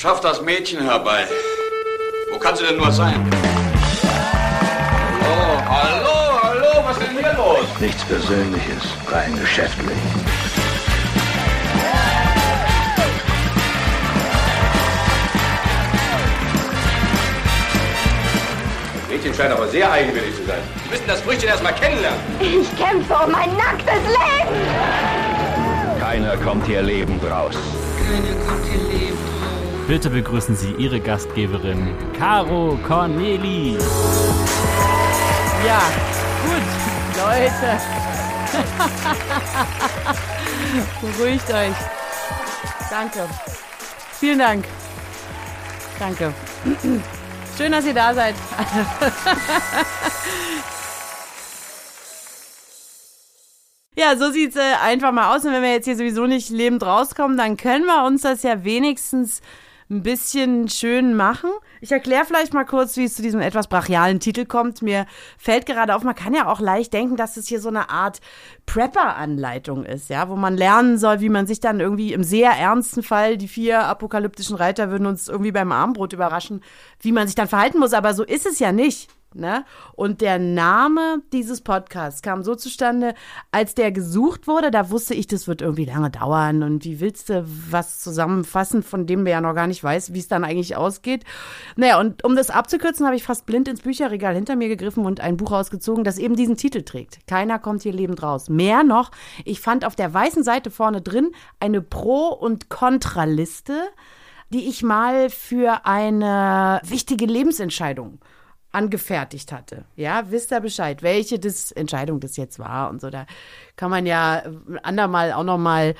Schaff das Mädchen herbei. Wo kann sie denn nur sein? Hallo, hallo, hallo, was ist denn hier los? Nichts Persönliches, rein geschäftlich. Das Mädchen scheint aber sehr eigenwillig zu sein. Sie müssen das Früchtchen erst mal kennenlernen. Ich kämpfe um mein nacktes Leben. Keiner kommt hier lebend raus. Bitte begrüßen Sie Ihre Gastgeberin, Caro Corneli. Ja, gut, Leute. Beruhigt euch. Danke. Vielen Dank. Danke. Schön, dass ihr da seid. Ja, so sieht's äh, einfach mal aus. Und wenn wir jetzt hier sowieso nicht lebend rauskommen, dann können wir uns das ja wenigstens ein bisschen schön machen. Ich erkläre vielleicht mal kurz, wie es zu diesem etwas brachialen Titel kommt. Mir fällt gerade auf, man kann ja auch leicht denken, dass es hier so eine Art Prepper-Anleitung ist, ja, wo man lernen soll, wie man sich dann irgendwie im sehr ernsten Fall, die vier apokalyptischen Reiter würden uns irgendwie beim Armbrot überraschen, wie man sich dann verhalten muss. Aber so ist es ja nicht. Ne? Und der Name dieses Podcasts kam so zustande, als der gesucht wurde, da wusste ich, das wird irgendwie lange dauern und wie willst du was zusammenfassen, von dem wir ja noch gar nicht weiß, wie es dann eigentlich ausgeht. Naja, und um das abzukürzen, habe ich fast blind ins Bücherregal hinter mir gegriffen und ein Buch ausgezogen, das eben diesen Titel trägt. Keiner kommt hier lebend raus. Mehr noch, ich fand auf der weißen Seite vorne drin eine Pro- und Kontraliste, die ich mal für eine wichtige Lebensentscheidung angefertigt hatte. Ja, wisst ihr Bescheid, welche das Entscheidung das jetzt war und so. Da kann man ja andermal auch noch mal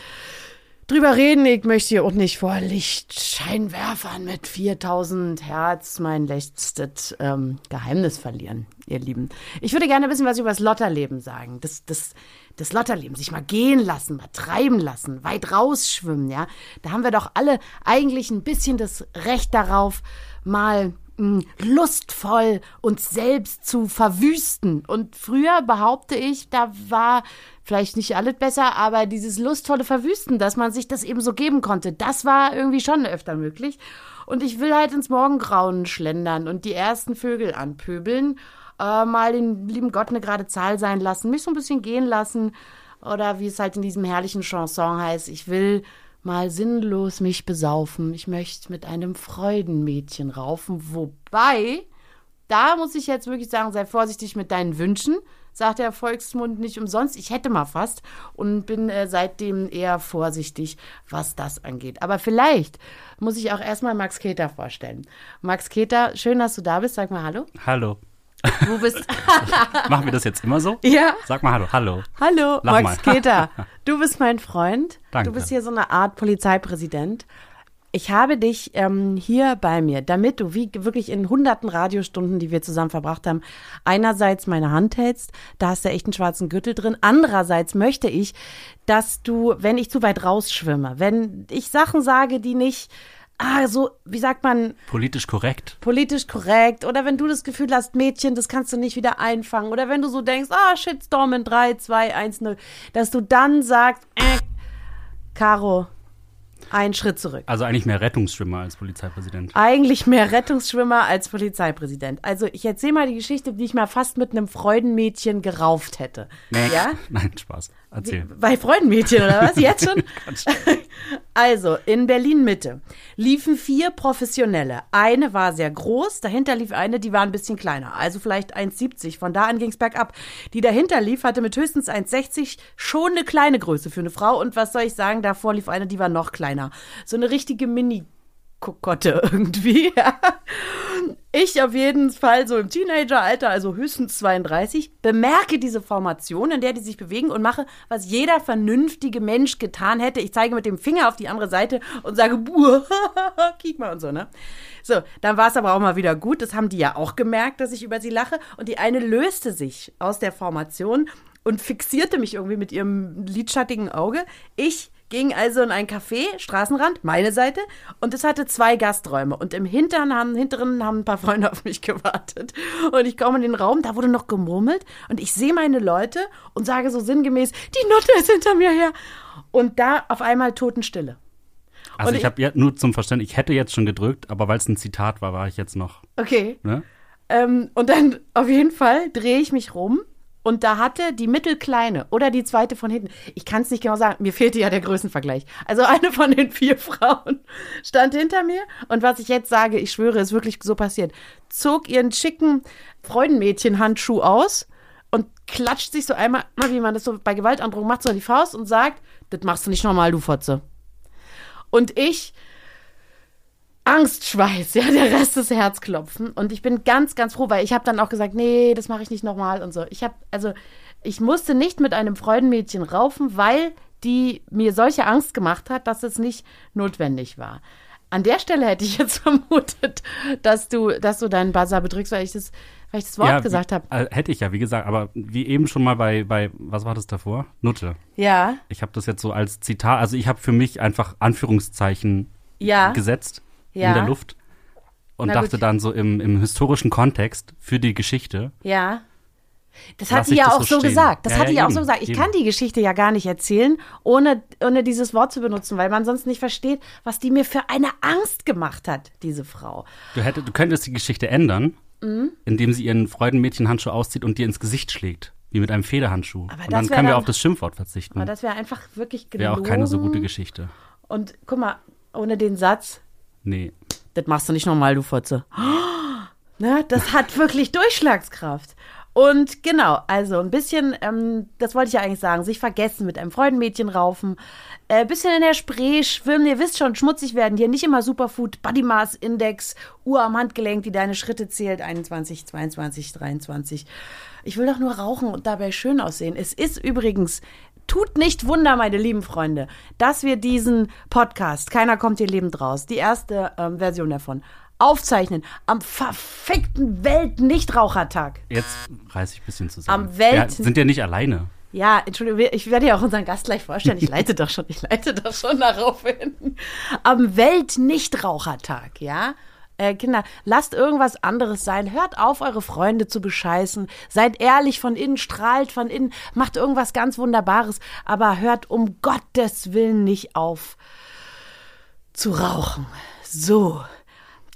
drüber reden. Ich möchte hier auch nicht vor Lichtscheinwerfern mit 4000 Hertz mein letztes ähm, Geheimnis verlieren, ihr Lieben. Ich würde gerne wissen, was über das Lotterleben sagen. Das, das, das Lotterleben, sich mal gehen lassen, mal treiben lassen, weit rausschwimmen, ja. Da haben wir doch alle eigentlich ein bisschen das Recht darauf, mal lustvoll uns selbst zu verwüsten. Und früher behaupte ich, da war vielleicht nicht alles besser, aber dieses lustvolle Verwüsten, dass man sich das eben so geben konnte, das war irgendwie schon öfter möglich. Und ich will halt ins Morgengrauen schlendern und die ersten Vögel anpöbeln, äh, mal den lieben Gott eine gerade Zahl sein lassen, mich so ein bisschen gehen lassen. Oder wie es halt in diesem herrlichen Chanson heißt, ich will mal sinnlos mich besaufen. Ich möchte mit einem Freudenmädchen raufen. Wobei, da muss ich jetzt wirklich sagen, sei vorsichtig mit deinen Wünschen, sagt der Volksmund nicht umsonst. Ich hätte mal fast und bin äh, seitdem eher vorsichtig, was das angeht. Aber vielleicht muss ich auch erstmal Max Keter vorstellen. Max Keter, schön, dass du da bist. Sag mal Hallo. Hallo. Du bist. Machen wir das jetzt immer so? ja. Sag mal Hallo. Hallo. Hallo, Lach Max mal. Keter. Du bist mein Freund. Danke. Du bist hier so eine Art Polizeipräsident. Ich habe dich ähm, hier bei mir, damit du wie wirklich in hunderten Radiostunden, die wir zusammen verbracht haben, einerseits meine Hand hältst, da hast du echt einen schwarzen Gürtel drin. Andererseits möchte ich, dass du, wenn ich zu weit rausschwimme, wenn ich Sachen sage, die nicht, ah, so, wie sagt man, Politisch korrekt. politisch korrekt oder wenn du das Gefühl hast, Mädchen, das kannst du nicht wieder einfangen oder wenn du so denkst, ah, Shitstorm in 3, 2, 1, 0, dass du dann sagst, äh, Caro, einen Schritt zurück. Also eigentlich mehr Rettungsschwimmer als Polizeipräsident. Eigentlich mehr Rettungsschwimmer als Polizeipräsident. Also ich erzähle mal die Geschichte, die ich mal fast mit einem Freudenmädchen gerauft hätte. Nee. Ja? Nein, Spaß. Erzähl. Bei Freudenmädchen oder was? Jetzt schon? also, in Berlin Mitte liefen vier Professionelle. Eine war sehr groß, dahinter lief eine, die war ein bisschen kleiner, also vielleicht 1,70. Von da an ging es bergab. Die dahinter lief, hatte mit höchstens 1,60 schon eine kleine Größe für eine Frau. Und was soll ich sagen, davor lief eine, die war noch kleiner. So eine richtige Mini- Kokotte irgendwie. Ja. Ich auf jeden Fall so im Teenageralter, also höchstens 32, bemerke diese Formation, in der die sich bewegen und mache, was jeder vernünftige Mensch getan hätte. Ich zeige mit dem Finger auf die andere Seite und sage, buh, kiek mal und so, ne? So, dann war es aber auch mal wieder gut. Das haben die ja auch gemerkt, dass ich über sie lache. Und die eine löste sich aus der Formation und fixierte mich irgendwie mit ihrem lidschattigen Auge. Ich ging also in ein Café, Straßenrand, meine Seite, und es hatte zwei Gasträume. Und im Hinteren haben, hinteren haben ein paar Freunde auf mich gewartet. Und ich komme in den Raum, da wurde noch gemurmelt, und ich sehe meine Leute und sage so sinngemäß, die Nutte ist hinter mir her. Und da auf einmal Totenstille. Also Und ich habe ja nur zum Verständnis, ich hätte jetzt schon gedrückt, aber weil es ein Zitat war, war ich jetzt noch. Okay. Ne? Ähm, und dann auf jeden Fall drehe ich mich rum und da hatte die mittelkleine oder die zweite von hinten, ich kann es nicht genau sagen, mir fehlte ja der Größenvergleich. Also eine von den vier Frauen stand hinter mir und was ich jetzt sage, ich schwöre, ist wirklich so passiert, zog ihren schicken Freudenmädchen-Handschuh aus und klatscht sich so einmal, wie man das so bei Gewaltandrohung macht, so in die Faust und sagt, das machst du nicht normal, du Fotze. Und ich Angstschweiß, ja, der Rest ist Herzklopfen. Und ich bin ganz, ganz froh, weil ich habe dann auch gesagt, nee, das mache ich nicht nochmal und so. Ich habe, also, ich musste nicht mit einem Freudenmädchen raufen, weil die mir solche Angst gemacht hat, dass es nicht notwendig war. An der Stelle hätte ich jetzt vermutet, dass du, dass du deinen Buzzer bedrückst, weil ich das, weil ich das Wort Ja, gesagt habe. äh, Hätte ich ja, wie gesagt, aber wie eben schon mal bei, bei was war das davor? Nutte. Ja, Ich habe das jetzt so als Zitat, also ich habe für mich einfach Anführungszeichen ja, gesetzt Ja. in der Luft und Na dachte gut. dann so im, im historischen Kontext für die Geschichte. ja. Das hat die ich ja auch so stehen. gesagt. Das Ja, hat ja, die ja auch eben, so gesagt. Ich eben. kann die Geschichte ja gar nicht erzählen, ohne, ohne dieses Wort zu benutzen, weil man sonst nicht versteht, was die mir für eine Angst gemacht hat, diese Frau. Du, hätte, du könntest die Geschichte ändern, Mhm. indem sie ihren Freudenmädchenhandschuh auszieht und dir ins Gesicht schlägt. Wie mit einem Federhandschuh. Aber und dann können wir dann- auf das Schimpfwort verzichten. Aber das wäre einfach wirklich gelogen. Wäre auch keine so gute Geschichte. Und guck mal, ohne den Satz, Nee. das machst du nicht nochmal, du Fotze. Ne, das hat wirklich Durchschlagskraft. Und genau, also ein bisschen, ähm, das wollte ich ja eigentlich sagen, sich vergessen, mit einem Freudenmädchen raufen, äh, bisschen in der Spree schwimmen, ihr wisst schon, schmutzig werden, hier nicht immer Superfood, Body Mass Index, Uhr am Handgelenk, die deine Schritte zählt, 21, 22, 23. Ich will doch nur rauchen und dabei schön aussehen. Es ist übrigens, tut nicht Wunder, meine lieben Freunde, dass wir diesen Podcast, keiner kommt hier lebend raus, die erste ähm, Version davon, aufzeichnen am verfickten Welt-Nichtrauchertag. Jetzt reiß ich ein bisschen zusammen. Am Welt- Wir sind ja nicht alleine. Ja, Entschuldigung, ich werde ja auch unseren Gast gleich vorstellen. Ich leite doch schon, ich leite doch schon darauf hin. Am Welt-Nichtrauchertag, ja? Äh, Kinder, lasst irgendwas anderes sein. Hört auf, eure Freunde zu bescheißen. Seid ehrlich von innen, strahlt von innen, macht irgendwas ganz Wunderbares. Aber hört um Gottes Willen nicht auf zu rauchen. So.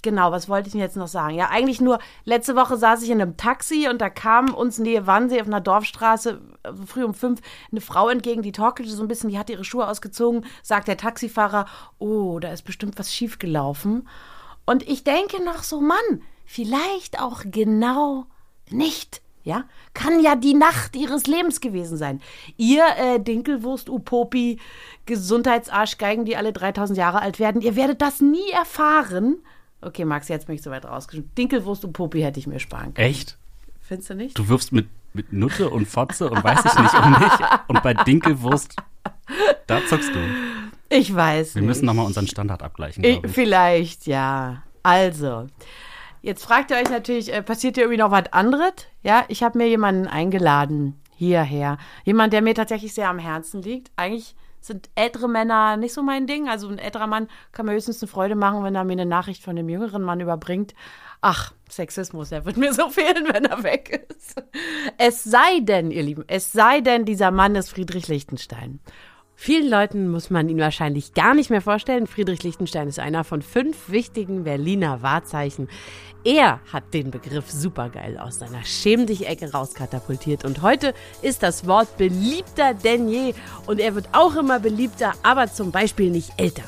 Genau, was wollte ich denn jetzt noch sagen? Ja, eigentlich nur, letzte Woche saß ich in einem Taxi und da kam uns Nähe Wannsee auf einer Dorfstraße äh, früh um fünf eine Frau entgegen, die torkelte so ein bisschen, die hatte ihre Schuhe ausgezogen, sagt der Taxifahrer, oh, da ist bestimmt was schiefgelaufen. Und ich denke noch so, Mann, vielleicht auch genau nicht. Ja, kann ja die Nacht ihres Lebens gewesen sein. Ihr äh, Dinkelwurst, Upopi, Gesundheitsarschgeigen, die alle 3000 Jahre alt werden, ihr werdet das nie erfahren. Okay, Max, jetzt bin ich so weit rausgeschrieben. Dinkelwurst, Upopi hätte ich mir sparen können. Echt? Findest du nicht? Du wirfst mit, mit Nutte und Fotze und weiß ich nicht um mich. Und bei Dinkelwurst, da zockst du. Ich weiß Wir nicht. müssen nochmal unseren Standard abgleichen, Ich, ich. vielleicht, ja. Also, jetzt fragt ihr euch natürlich, äh, passiert hier irgendwie noch was anderes? Ja, ich habe mir jemanden eingeladen hierher. Jemand, der mir tatsächlich sehr am Herzen liegt. Eigentlich sind ältere Männer nicht so mein Ding. Also ein älterer Mann kann mir höchstens eine Freude machen, wenn er mir eine Nachricht von dem jüngeren Mann überbringt. Ach, Sexismus, der wird mir so fehlen, wenn er weg ist. Es sei denn, ihr Lieben, es sei denn, dieser Mann ist Friedrich Lichtenstein. Vielen Leuten muss man ihn wahrscheinlich gar nicht mehr vorstellen. Friedrich Lichtenstein ist einer von fünf wichtigen Berliner Wahrzeichen. Er hat den Begriff supergeil aus seiner Schäm dich Ecke rauskatapultiert und heute ist das Wort beliebter denn je und er wird auch immer beliebter, aber zum Beispiel nicht älter.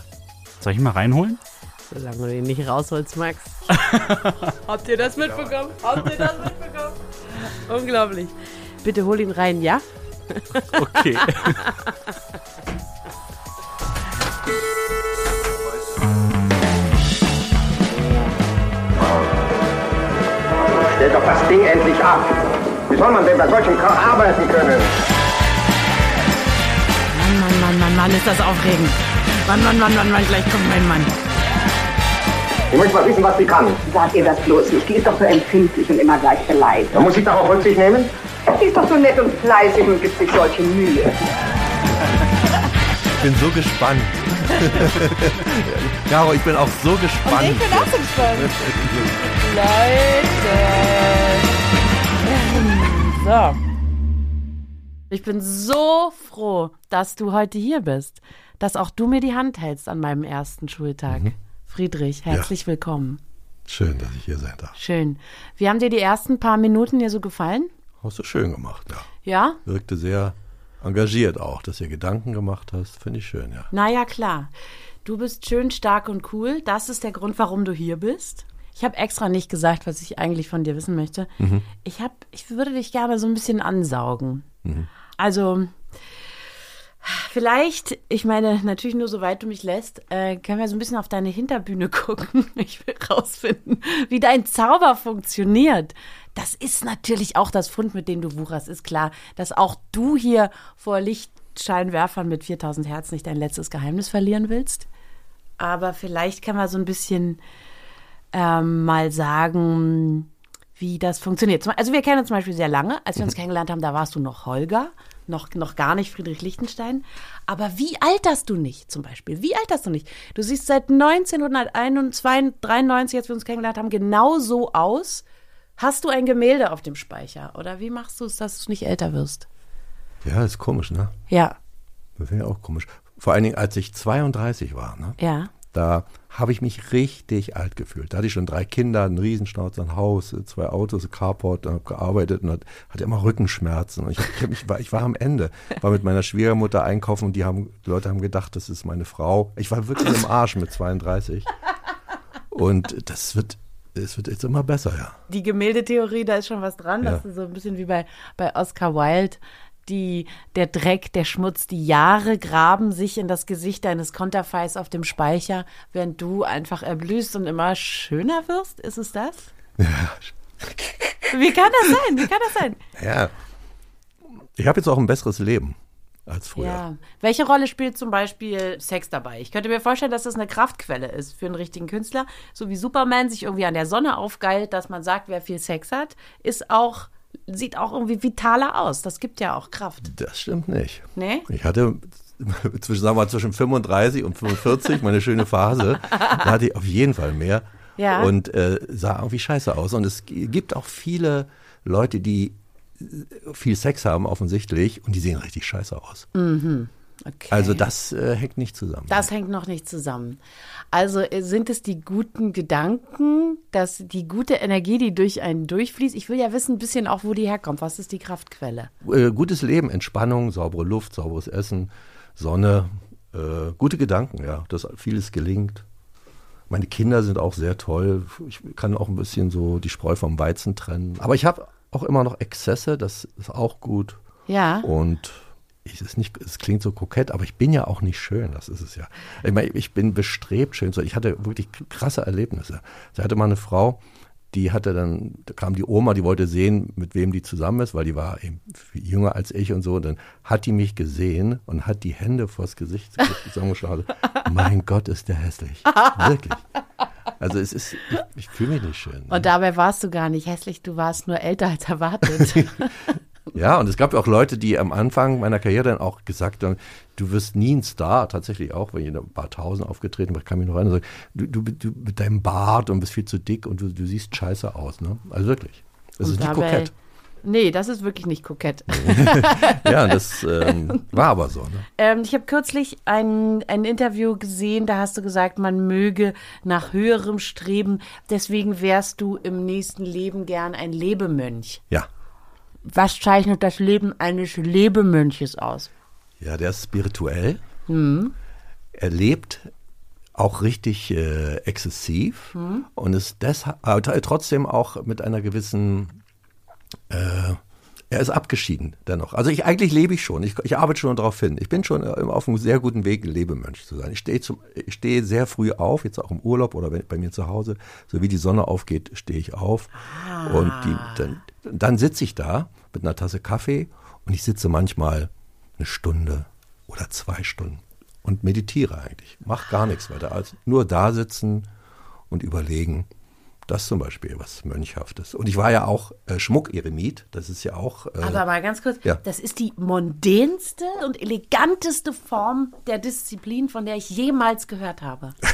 Soll ich ihn mal reinholen? Solange du ihn nicht rausholst, Max. Habt ihr das mitbekommen? Habt ihr das mitbekommen? Unglaublich. Bitte hol ihn rein, ja? Okay. Stell doch das Ding endlich ab. Wie soll man denn bei solchem Krach arbeiten können? Mann, Mann, Mann, Mann, Mann, ist das aufregend. Mann, Mann, Mann, Mann, Mann, gleich kommt mein Mann. Ich möchte mal wissen, was sie kann. Sag ihr das bloß nicht. Die ist doch so empfindlich und immer gleich beleidigt. Da muss ich darauf Rücksicht nehmen? Die ist doch so nett und fleißig und gibt sich solche Mühe. Ich bin so gespannt. Caro, ich bin auch so gespannt. Ich bin auch so gespannt. Leute. So. Ich bin so froh, dass du heute hier bist. dass auch du mir die Hand hältst an meinem ersten Schultag. Friedrich, herzlich willkommen. Schön, dass ich hier sein darf. Schön. Wie haben dir die ersten paar Minuten hier so gefallen? Hast du schön gemacht, ja. Ja? Wirkte sehr engagiert auch, dass ihr Gedanken gemacht hast. Finde ich schön, ja. Naja, klar. Du bist schön stark und cool. Das ist der Grund, warum du hier bist. Ich habe extra nicht gesagt, was ich eigentlich von dir wissen möchte. Ich, hab, ich würde dich gerne so ein bisschen ansaugen. Also, vielleicht, ich meine, natürlich nur soweit du mich lässt, äh, können wir so ein bisschen auf deine Hinterbühne gucken. Ich will rausfinden, wie dein Zauber funktioniert. Das ist natürlich auch das Fund, mit dem du wucherst. Ist klar, dass auch du hier vor Lichtscheinwerfern mit 4000 Hertz nicht dein letztes Geheimnis verlieren willst. Aber vielleicht kann man so ein bisschen ähm, mal sagen, wie das funktioniert. Also wir kennen uns zum Beispiel sehr lange. Als wir uns kennengelernt haben, da warst du noch Holger, noch, noch gar nicht Friedrich Lichtenstein. Aber wie alterst du nicht zum Beispiel? Wie alterst du nicht? Du siehst seit 1993, als wir uns kennengelernt haben, genau so aus. Hast du ein Gemälde auf dem Speicher? Oder wie machst du es, dass du nicht älter wirst? Ja, ist komisch, ne? Ja, Das finde ich auch komisch. Vor allen Dingen, als ich 32 war, ne? ja. Da habe ich mich richtig alt gefühlt. Da hatte ich schon drei Kinder, einen Riesenschnauzer, ein Haus, zwei Autos, ein Carport, habe gearbeitet und hat- hatte immer Rückenschmerzen. Und ich, ich, mich, war, ich war am Ende. War mit meiner Schwiegermutter einkaufen und die, haben, die Leute haben gedacht, das ist meine Frau. Ich war wirklich im Arsch mit 32. Und das wird, es wird jetzt immer besser, ja. die Gemäldetheorie, da ist schon was dran. Ja. Das ist so ein bisschen wie bei, bei Oscar Wilde. Die, der Dreck, der Schmutz, die Jahre graben sich in das Gesicht deines Konterfeis auf dem Speicher, während du einfach erblühst und immer schöner wirst. Ist es das? Wie kann das sein? Wie kann das sein? Ja. Ich habe jetzt auch ein besseres Leben als früher. Ja. Welche Rolle spielt zum Beispiel Sex dabei? Ich könnte mir vorstellen, dass das eine Kraftquelle ist für einen richtigen Künstler. So wie Superman sich irgendwie an der Sonne aufgeilt, dass man sagt, wer viel Sex hat, ist auch, sieht auch irgendwie vitaler aus. Das gibt ja auch Kraft. Das stimmt nicht. Nee? Ich hatte zwischen, sagen wir mal, zwischen 35 und 45, meine schöne Phase, da hatte ich auf jeden Fall mehr Ja. und äh, sah irgendwie scheiße aus. Und es gibt auch viele Leute, die viel Sex haben offensichtlich und die sehen richtig scheiße aus. Okay. Also das äh, hängt nicht zusammen. Das hängt noch nicht zusammen. Also äh, sind es die guten Gedanken, dass die gute Energie, die durch einen durchfließt? Ich will ja wissen ein bisschen auch, wo die herkommt. Was ist die Kraftquelle? äh, gutes Leben, Entspannung, saubere Luft, sauberes Essen, Sonne, äh, gute Gedanken, ja, dass vieles gelingt. Meine Kinder sind auch sehr toll. Ich kann auch ein bisschen so die Spreu vom Weizen trennen. Aber ich habe auch immer noch Exzesse, das ist auch gut. Ja. Und ich, es, ist nicht, es klingt so kokett, aber ich bin ja auch nicht schön, das ist es ja. Ich, meine, ich bin bestrebt, schön zu sein. Ich hatte wirklich krasse Erlebnisse. Da hatte mal eine Frau, die hatte dann, da kam die Oma, die wollte sehen, mit wem die zusammen ist, weil die war eben jünger als ich und so. Und dann hat die mich gesehen und hat die Hände vors Gesicht zusammengeschlagen. mein Gott, ist der hässlich. Wirklich. Also es ist, ich, ich fühle mich nicht schön. Und dabei warst du gar nicht hässlich, du warst nur älter als erwartet. Ja, und es gab auch Leute, die am Anfang meiner Karriere dann auch gesagt haben, du wirst nie ein Star, tatsächlich auch, weil ich in ein paar Tausend aufgetreten bin, kam ich noch rein und sagt, du, du, du mit deinem Bart und bist viel zu dick und du, du siehst scheiße aus, ne? Also wirklich. Das Und ist nicht dabei- kokett. Nee, das ist wirklich nicht kokett. Ja, das ähm, war aber so, ne? Ähm, ich habe kürzlich ein, ein Interview gesehen, da hast du gesagt, man möge nach höherem streben. Deswegen wärst du im nächsten Leben gern ein Lebemönch. Ja. Was zeichnet das Leben eines Lebemönches aus? Ja, der ist spirituell. Er lebt auch richtig äh, exzessiv und ist deshalb aber trotzdem auch mit einer gewissen äh, er ist abgeschieden dennoch. Also ich eigentlich lebe ich schon. Ich, ich arbeite schon darauf hin. Ich bin schon äh, auf einem sehr guten Weg, ein Lebemönch zu sein. Ich stehe zum, ich stehe sehr früh auf, jetzt auch im Urlaub oder bei mir zu Hause. So wie die Sonne aufgeht, stehe ich auf. Und die, dann, dann sitze ich da mit einer Tasse Kaffee und ich sitze manchmal eine Stunde oder zwei Stunden und meditiere eigentlich. Mach gar nichts weiter als nur da sitzen und überlegen. Das zum Beispiel was Mönchhaftes. Und ich war ja auch äh, Schmuckeremit. Das ist ja auch. Äh, Aber mal ganz kurz, Ja. das ist die mondänste und eleganteste Form der Disziplin, von der ich jemals gehört habe.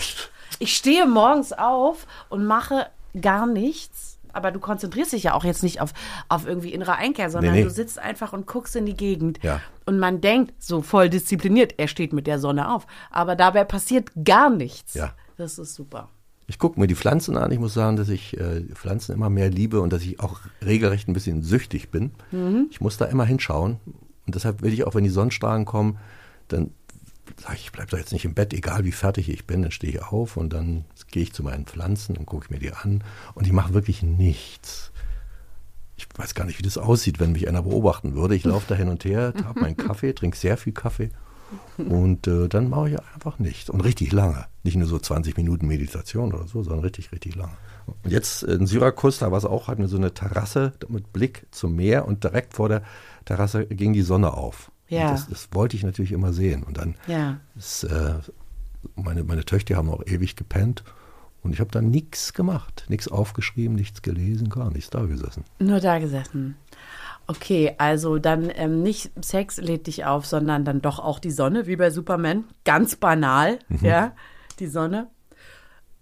Ich stehe morgens auf und mache gar nichts. aber du konzentrierst dich ja auch jetzt nicht auf, auf irgendwie innere Einkehr, sondern Nee, nee. du sitzt einfach und guckst in die Gegend. Ja. Und man denkt, so voll diszipliniert, er steht mit der Sonne auf. Aber dabei passiert gar nichts. Ja. Das ist super. Ich gucke mir die Pflanzen an. Ich muss sagen, dass ich äh, Pflanzen immer mehr liebe und dass ich auch regelrecht ein bisschen süchtig bin. Ich muss da immer hinschauen. Und deshalb will ich auch, wenn die Sonnenstrahlen kommen, dann sage ich, ich bleibe da jetzt nicht im Bett, egal wie fertig ich bin. Dann stehe ich auf und dann gehe ich zu meinen Pflanzen und gucke mir die an. Und ich mache wirklich nichts. Ich weiß gar nicht, wie das aussieht, wenn mich einer beobachten würde. Ich laufe da hin und her, habe meinen Kaffee, trinke sehr viel Kaffee und äh, dann mache ich einfach nichts. Und richtig lange. Nicht nur so 20 Minuten Meditation oder so, sondern richtig, richtig lange. Und jetzt in Syrakus, da war es auch, hatten wir so eine Terrasse mit Blick zum Meer und direkt vor der Terrasse ging die Sonne auf. Ja. Das, das wollte ich natürlich immer sehen. Und dann Ja. ist, äh, meine, meine Töchter haben auch ewig gepennt. Und ich habe dann nichts gemacht. Nichts aufgeschrieben, nichts gelesen, gar nichts da gesessen. Nur da gesessen. Okay, also dann ähm, nicht Sex lädt dich auf, sondern dann doch auch die Sonne, wie bei Superman. Ganz banal, ja, die Sonne.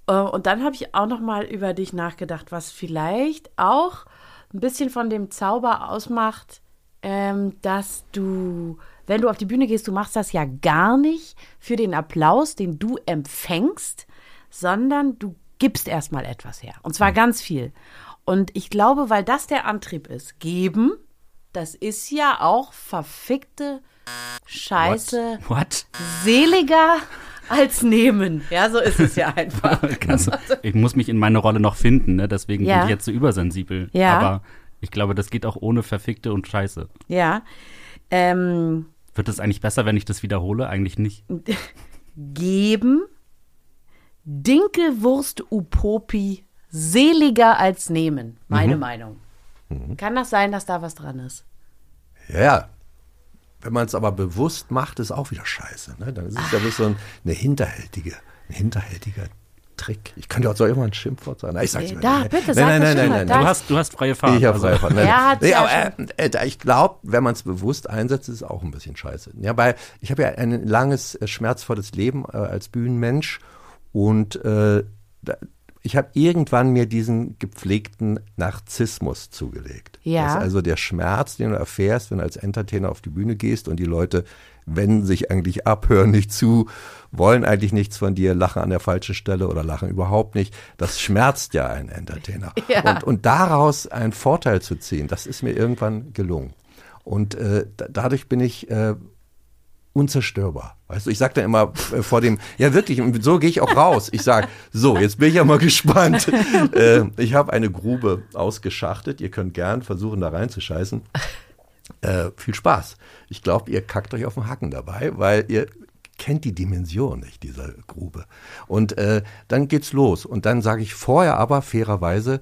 Äh, und dann habe ich auch noch mal über dich nachgedacht, was vielleicht auch ein bisschen von dem Zauber ausmacht, ähm, dass du, wenn du auf die Bühne gehst, du machst das ja gar nicht für den Applaus, den du empfängst, sondern du gibst erstmal etwas her. Und zwar ganz viel. Und ich glaube, weil das der Antrieb ist, geben, das ist ja auch verfickte Scheiße What? seliger als nehmen. Ja, so ist es ja einfach. Also, ich muss mich in meine Rolle noch finden, ne? deswegen Ja. bin ich jetzt so übersensibel. Ja. Aber ich glaube, das geht auch ohne Verfickte und Scheiße. Ja. Ähm, Wird es eigentlich besser, wenn ich das wiederhole? Eigentlich nicht. geben, Dinkelwurst Upopi seliger als nehmen. Meine Meinung. Kann das sein, dass da was dran ist? Ja, ja. Wenn man es aber bewusst macht, ist auch wieder scheiße. Ne? Dann ist es ja bloß so ein, eine hinterhältige, ein hinterhältiger Trick. Ich könnte auch so immer ein Schimpfwort sagen. Ich sag's Nee, mir da, nicht. bitte, nein, sag nein, nein, nein, nein, nein. Du hast, du hast freie Fahrt. Ich habe also. freie Fahrt. Nein, Ja, nee, ja aber äh, äh, ich glaube, wenn man es bewusst einsetzt, ist es auch ein bisschen scheiße. Ja, weil ich habe ja ein langes, äh, schmerzvolles Leben äh, als Bühnenmensch und äh, da, ich habe irgendwann mir diesen gepflegten Narzissmus zugelegt. Ja. Das ist also der Schmerz, den du erfährst, wenn du als Entertainer auf die Bühne gehst und die Leute wenden sich eigentlich ab, hören nicht zu, wollen eigentlich nichts von dir, lachen an der falschen Stelle oder lachen überhaupt nicht. Das schmerzt ja einen Entertainer. Ja. Und, und daraus einen Vorteil zu ziehen, das ist mir irgendwann gelungen. Und äh, da, dadurch bin ich äh, unzerstörbar. Weißt du, ich sag dann immer äh, vor dem, ja wirklich, und so gehe ich auch raus. Ich sag, so, jetzt bin ich ja mal gespannt. äh, ich habe eine Grube ausgeschachtet. Ihr könnt gern versuchen, da reinzuscheißen. Äh, viel Spaß. Ich glaube, ihr kackt euch auf den Hacken dabei, weil ihr kennt die Dimension nicht dieser Grube. Und äh, dann geht's los. Und dann sage ich vorher aber fairerweise,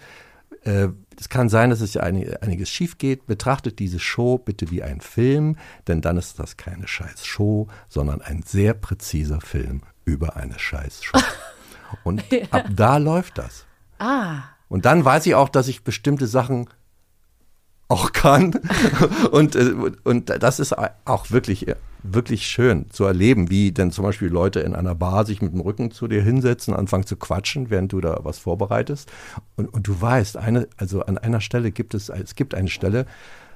äh, es kann sein, dass es ja einig, einiges schief geht. Betrachtet diese Show bitte wie ein Film, denn dann ist das keine scheiß Show, sondern ein sehr präziser Film über eine scheiß Show. Und ab da läuft das. Ah. Und dann weiß ich auch, dass ich bestimmte Sachen auch kann. und, äh, und das ist auch wirklich, wirklich schön zu erleben, wie denn zum Beispiel Leute in einer Bar sich mit dem Rücken zu dir hinsetzen, anfangen zu quatschen, während du da was vorbereitest. Und, und du weißt, eine, also an einer Stelle gibt es, es gibt eine Stelle,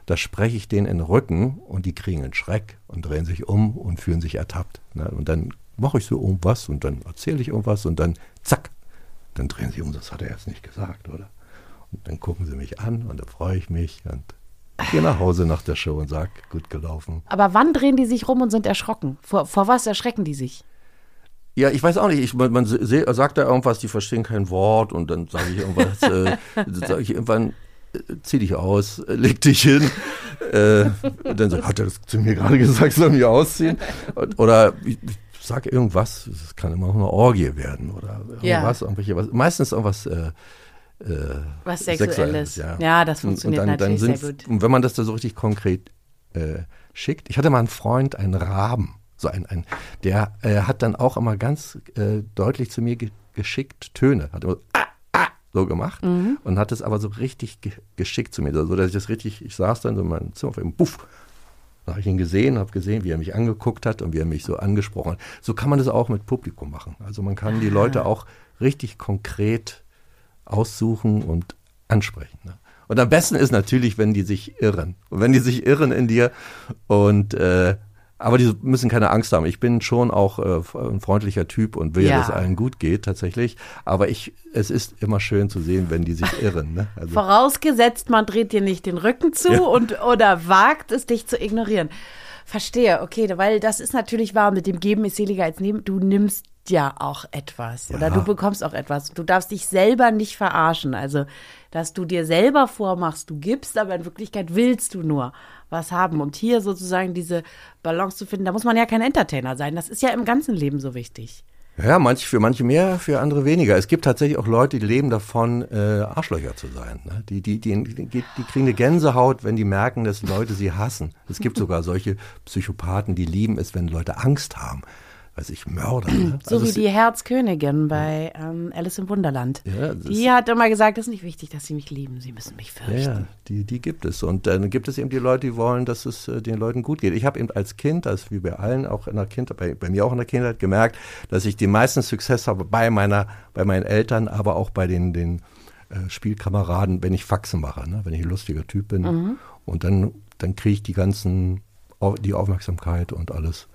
da spreche ich denen in den Rücken und die kriegen einen Schreck und drehen sich um und fühlen sich ertappt. Ne? Und dann mache ich so irgendwas und dann erzähle ich irgendwas und dann zack, dann drehen sie um, das hat er jetzt nicht gesagt, oder? Und dann gucken sie mich an und da freue ich mich und gehe nach Hause nach der Show und sage, gut gelaufen. Aber wann drehen die sich rum und sind erschrocken? Vor, vor was erschrecken die sich? Ja, ich weiß auch nicht. Ich, man, man se- sagt da irgendwas, die verstehen kein Wort und dann sage ich irgendwas, äh, sage ich irgendwann, äh, zieh dich aus, äh, leg dich hin. Äh, und dann sagt, hat er das zu mir gerade gesagt, soll mich ausziehen? Und, oder ich, ich sage irgendwas, es kann immer auch eine Orgie werden oder Ja. irgendwas, irgendwelche, was, meistens irgendwas äh, Was Sexuelles. ja. Ja, das funktioniert und dann, natürlich dann sehr gut. Und wenn man das da so richtig konkret äh, schickt. Ich hatte mal einen Freund, einen Raben, so ein, ein der äh, hat dann auch immer ganz äh, deutlich zu mir ge geschickt Töne, hat immer so, ah, ah, so gemacht Mhm. und hat es aber so richtig ge geschickt zu mir, so dass ich das richtig, ich saß dann so in meinem Zimmer, auf dem Buff, da habe ich ihn gesehen, habe gesehen, wie er mich angeguckt hat und wie er mich so angesprochen hat. So kann man das auch mit Publikum machen. Also man kann die Leute auch richtig konkret aussuchen und ansprechen. Ne? Und am besten ist natürlich, wenn die sich irren. Und wenn die sich irren in dir und äh, aber die müssen keine Angst haben. Ich bin schon auch äh, ein freundlicher Typ und will, Ja. dass es allen gut geht, tatsächlich. Aber ich, es ist immer schön zu sehen, wenn die sich irren. Ne? Also, Vorausgesetzt, man dreht dir nicht den Rücken zu Ja. und oder wagt es, dich zu ignorieren. Verstehe, okay, weil das ist natürlich wahr, mit dem Geben ist seliger als nehmen. Du nimmst ja auch etwas oder Ja. du bekommst auch etwas. Du darfst dich selber nicht verarschen. Also, dass du dir selber vormachst, du gibst, aber in Wirklichkeit willst du nur was haben. Und hier sozusagen diese Balance zu finden, da muss man ja kein Entertainer sein. Das ist ja im ganzen Leben so wichtig. Ja, manch, für manche mehr, für andere weniger. Es gibt tatsächlich auch Leute, die leben davon, äh, Arschlöcher zu sein. Ne? Die, die, die, die, die kriegen eine Gänsehaut, wenn die merken, dass Leute sie hassen. Es gibt sogar solche Psychopathen, die lieben es, wenn Leute Angst haben. Weiß ich, Mörder. Ne? So Also wie die Herzkönigin bei ähm, Alice im Wunderland. Ja, die hat immer gesagt, es ist nicht wichtig, dass sie mich lieben, sie müssen mich fürchten. ja, die, die gibt es. Und dann gibt es eben die Leute, die wollen, dass es äh, den Leuten gut geht. Ich habe eben als Kind, als wie bei allen, auch in der Kindheit, bei, bei mir auch in der Kindheit gemerkt, dass ich den meisten Success habe bei meiner, bei meinen Eltern, aber auch bei den, den äh, Spielkameraden, wenn ich Faxen mache, ne? wenn ich ein lustiger Typ bin. Mhm. Und dann, dann kriege ich die ganzen, die Aufmerksamkeit und alles.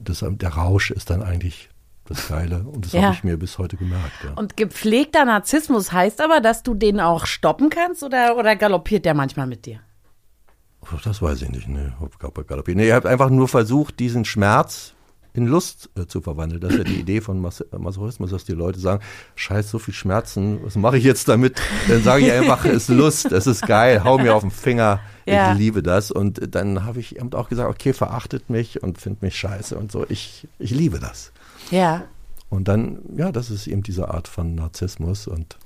Das, der Rausch ist dann eigentlich das Geile. Und das Ja. habe ich mir bis heute gemerkt. Ja. Und gepflegter Narzissmus heißt aber, dass du den auch stoppen kannst oder, oder galoppiert der manchmal mit dir? Das weiß ich nicht. Ne, ob- nee, ihr habt einfach nur versucht, diesen Schmerz in Lust äh, zu verwandeln. Das ist ja die Idee von Mas Masochismus, dass die Leute sagen, scheiß so viel Schmerzen, was mache ich jetzt damit? Dann sage ich einfach, es ist Lust, es ist geil, hau mir auf den Finger, Ja. ich liebe das. Und dann habe ich eben auch gesagt, okay, verachtet mich und findet mich scheiße und so. Ich, ich liebe das. Ja. Und dann, ja, das ist eben diese Art von Narzissmus und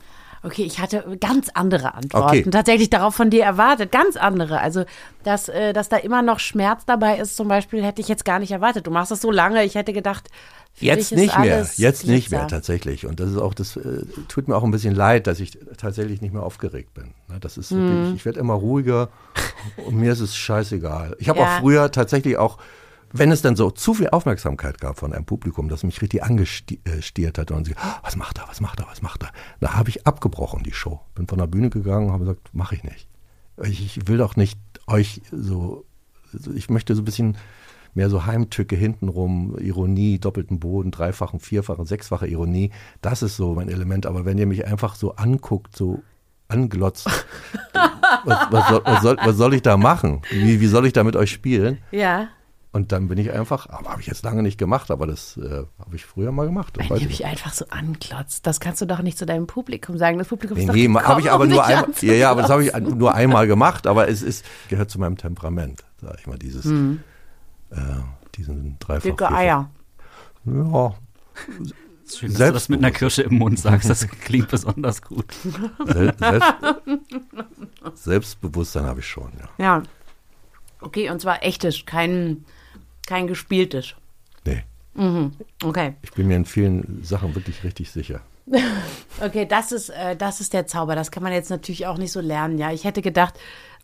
Okay, ich hatte ganz andere Antworten Okay. tatsächlich darauf von dir erwartet. Ganz andere. Also, dass, äh, dass da immer noch Schmerz dabei ist, zum Beispiel, hätte ich jetzt gar nicht erwartet. Du machst das so lange, ich hätte gedacht, Jetzt nicht mehr, jetzt nicht mehr Glitzer. tatsächlich. Und das ist auch, das äh, tut mir auch ein bisschen leid, dass ich tatsächlich nicht mehr aufgeregt bin. Ne, Das ist wirklich, ich werde immer ruhiger und mir ist es scheißegal. Ich habe Ja. auch früher tatsächlich auch, wenn es dann so zu viel Aufmerksamkeit gab von einem Publikum, das mich richtig angestiert hat und sie, "Ah, was macht er, was macht er, was macht er, da habe ich abgebrochen die Show. Bin von der Bühne gegangen und habe gesagt, mache ich nicht. Ich, will doch nicht euch so, so- ich möchte so ein bisschen mehr so Heimtücke hintenrum, Ironie, doppelten Boden, dreifachen, vierfachen, sechsfache Ironie. Das ist so mein Element. Aber wenn ihr mich einfach so anguckt, so anglotzt, was, was, soll, was, soll, was soll ich da machen? Wie, wie soll ich da mit euch spielen? Ja. Und dann bin ich einfach, aber habe ich jetzt lange nicht gemacht, aber das äh, habe ich früher mal gemacht. Das Wenn ich mich einfach so anklotzt, das kannst du doch nicht zu deinem Publikum sagen. Das Publikum Nee, ist doch nee, gekommen, habe ich aber um nur dich einmal, ja, ja, aber das habe ich nur einmal gemacht, aber es ist, gehört zu meinem Temperament, sag ich mal, dieses, äh, diesen dreifach. Dicke Eier. Ja, Schön, dass du das mit einer Kirsche im Mund sagst. Das klingt besonders gut. Sel selbst Selbstbewusstsein habe ich schon, ja. Ja. Okay, und zwar echtes, kein, kein gespieltes. Nee, Okay. ich bin mir in vielen Sachen wirklich richtig sicher. Okay, das ist, äh, das ist der Zauber. Das kann man jetzt natürlich auch nicht so lernen. Ja, ich hätte gedacht,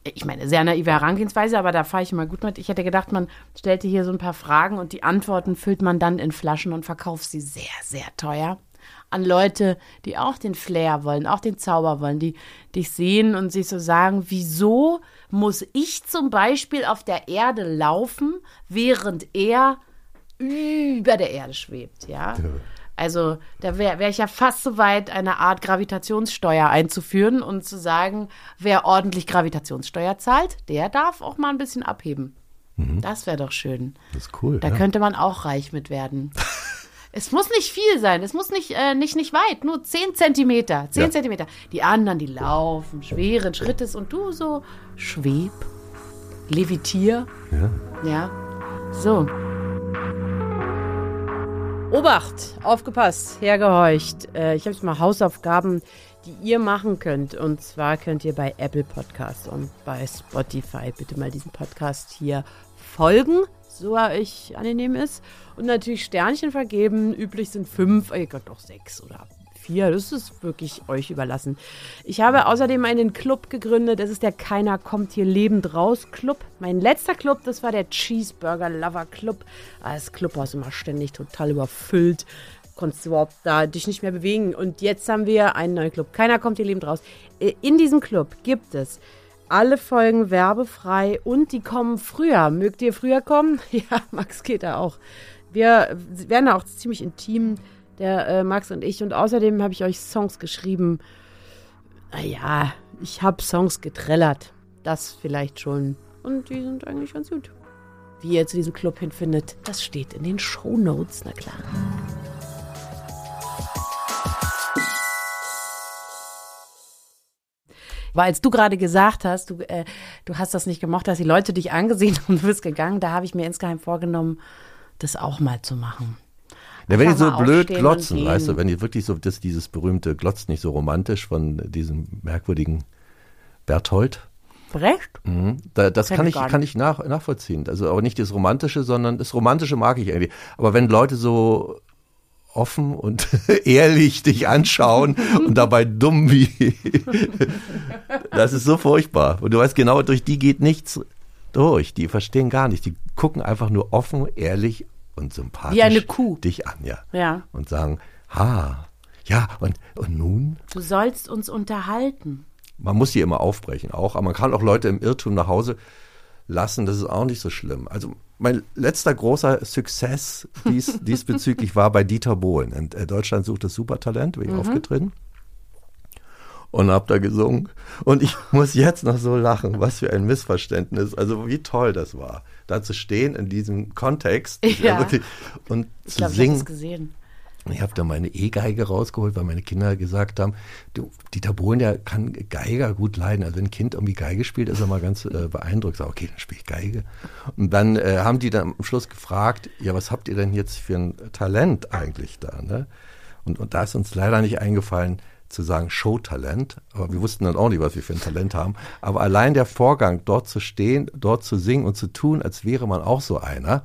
ich meine, sehr naive Herangehensweise, aber da fahre ich immer gut mit. Ich hätte gedacht, man stellte hier so ein paar Fragen und die Antworten füllt man dann in Flaschen und verkauft sie sehr, sehr teuer an Leute, die auch den Flair wollen, auch den Zauber wollen, die dich sehen und sich so sagen, wieso muss ich zum Beispiel auf der Erde laufen, während er über der Erde schwebt, ja? Also da wäre wär ich ja fast so weit, eine Art Gravitationssteuer einzuführen und zu sagen, wer ordentlich Gravitationssteuer zahlt, der darf auch mal ein bisschen abheben. Das wäre doch schön. Das ist cool. Da ja. könnte man auch reich mit werden. es muss nicht viel sein, es muss nicht, äh, nicht, nicht weit, nur 10 Zentimeter. 10 Ja. Zentimeter. Die anderen, die laufen schweren Schrittes und du so schweb, levitier. ja. Ja, so. Obacht, aufgepasst, hergehorcht. Äh, ich habe jetzt mal Hausaufgaben, die ihr machen könnt. Und zwar könnt ihr bei Apple Podcast und bei Spotify bitte mal diesem Podcast hier folgen, so euch angenehm ist. Und natürlich Sternchen vergeben. Üblich sind fünf, ihr könnt auch sechs oder vier. Das ist wirklich euch überlassen. Ich habe außerdem einen Club gegründet. Das ist der Keiner kommt hier lebend raus Club. Mein letzter Club, das war der Cheeseburger Lover Club. Ah, Das Clubhaus immer ständig total überfüllt. konntest du überhaupt da dich nicht mehr bewegen. Und jetzt haben wir einen neuen Club. Keiner kommt hier lebend raus. Äh, In diesem Club gibt es alle Folgen werbefrei und die kommen früher. Mögt ihr früher kommen? Ja, Max geht da auch. Wir werden da auch ziemlich intim, der äh, Max und ich. Und außerdem habe ich euch Songs geschrieben. Naja, ich habe Songs getrellert. Das vielleicht schon. Und die sind eigentlich ganz gut. Wie ihr zu diesem Club hinfindet, das steht in den Shownotes, na klar. Weil als du gerade gesagt hast, du, äh, du hast das nicht gemocht, dass die Leute dich angesehen und du bist gegangen, da habe ich mir insgeheim vorgenommen, das auch mal zu machen. Ja, wenn die so blöd glotzen, weißt du, wenn die wirklich so, das, dieses berühmte Glotzt nicht so romantisch von diesem merkwürdigen Berthold, Brecht? Mhm. Da, das kann ich kann ich nach, nachvollziehen. Also aber nicht das Romantische, sondern das Romantische mag ich irgendwie. Aber wenn Leute so offen und ehrlich dich anschauen und dabei dumm wie, das ist so furchtbar. Und du weißt genau, durch die geht nichts durch. Die verstehen gar nicht. Die gucken einfach nur offen, ehrlich und sympathisch Wie eine Kuh. dich an, ja. Ja. Und sagen, ha, ja, und, und nun? Du sollst uns unterhalten. Man muss sie immer aufbrechen auch, aber man kann auch Leute im Irrtum nach Hause lassen, das ist auch nicht so schlimm. Also mein letzter großer Success dies, diesbezüglich war bei Dieter Bohlen. In äh, Deutschland sucht das Supertalent, bin ich aufgetreten und hab da gesungen. Und ich muss jetzt noch so lachen, was für ein Missverständnis. Also wie toll das war, da zu stehen in diesem Kontext Ja. wirklich, und Ich zu ich habe singen. es gesehen. Ich habe da meine E-Geige rausgeholt, weil meine Kinder gesagt haben, du, Dieter Bohlen, der kann Geiger gut leiden. Also wenn ein Kind irgendwie Geige spielt, ist er mal ganz äh, beeindruckt. Sag, okay, dann spiele ich Geige. Und dann äh, haben die dann am Schluss gefragt, ja, was habt ihr denn jetzt für ein Talent eigentlich da? Ne? Und, und da ist uns leider nicht eingefallen, zu sagen Showtalent, aber wir wussten dann auch nicht, was wir für ein Talent haben. Aber allein der Vorgang, dort zu stehen, dort zu singen und zu tun, als wäre man auch so einer,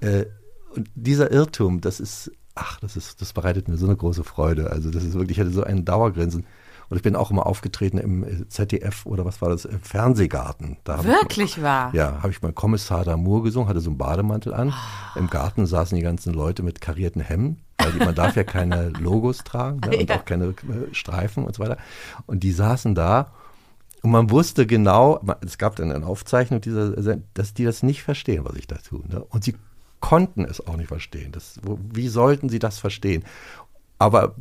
äh, und dieser Irrtum, das ist, ach, das ist, das bereitet mir so eine große Freude. Also das ist wirklich, ich hatte so einen Dauergrinsen. Und ich bin auch immer aufgetreten im äh, ZDF oder was war das, im Fernsehgarten. Da Wirklich wahr? ja, habe ich mal Kommissar Damur gesungen, hatte so einen Bademantel an. Im Garten saßen die ganzen Leute mit karierten Hemden, weil man darf ja keine Logos tragen ne, und Ja. auch keine äh, Streifen und so weiter. Und die saßen da und man wusste genau, es gab dann eine Aufzeichnung dieser, dass die das nicht verstehen, was ich da tue. Ne? Und sie konnten es auch nicht verstehen. Das, wie sollten sie das verstehen? Aber